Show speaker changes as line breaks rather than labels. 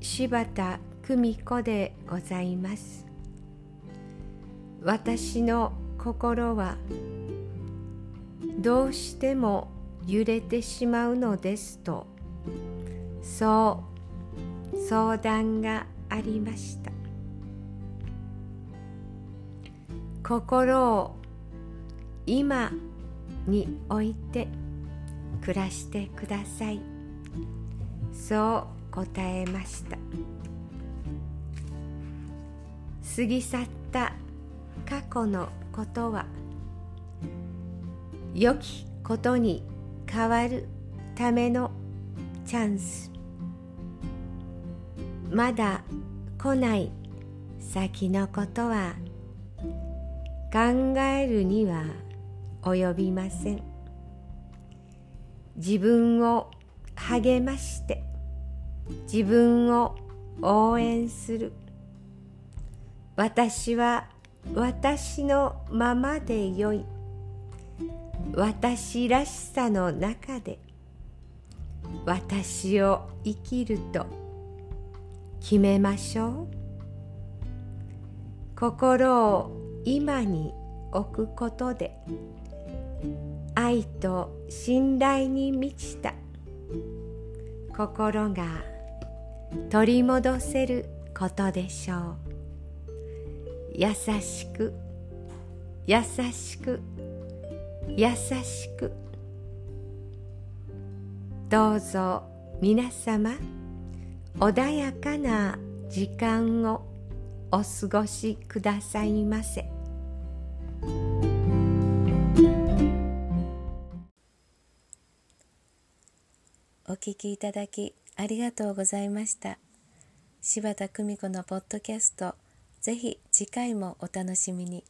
柴田久美子でございます。私の心はどうしても揺れてしまうのですとそう相談がありました。心を今に置いて暮らしてください。そう答えました。過ぎ去った過去のことは良きことに変わるためのチャンス。まだ来ない先のことは考えるには及びません。自分を励まして自分を応援する。私は私のままでよい。私らしさの中で。私を生きると。決めましょう。心を今に置くことで。愛と信頼に満ちた。心が取り戻せることでしょう。優しく優しく優しく。どうぞ皆様穏やかな時間をお過ごしくださいませ。
お聞きいただきありがとうございました柴田久美子のポッドキャストぜひ次回もお楽しみに。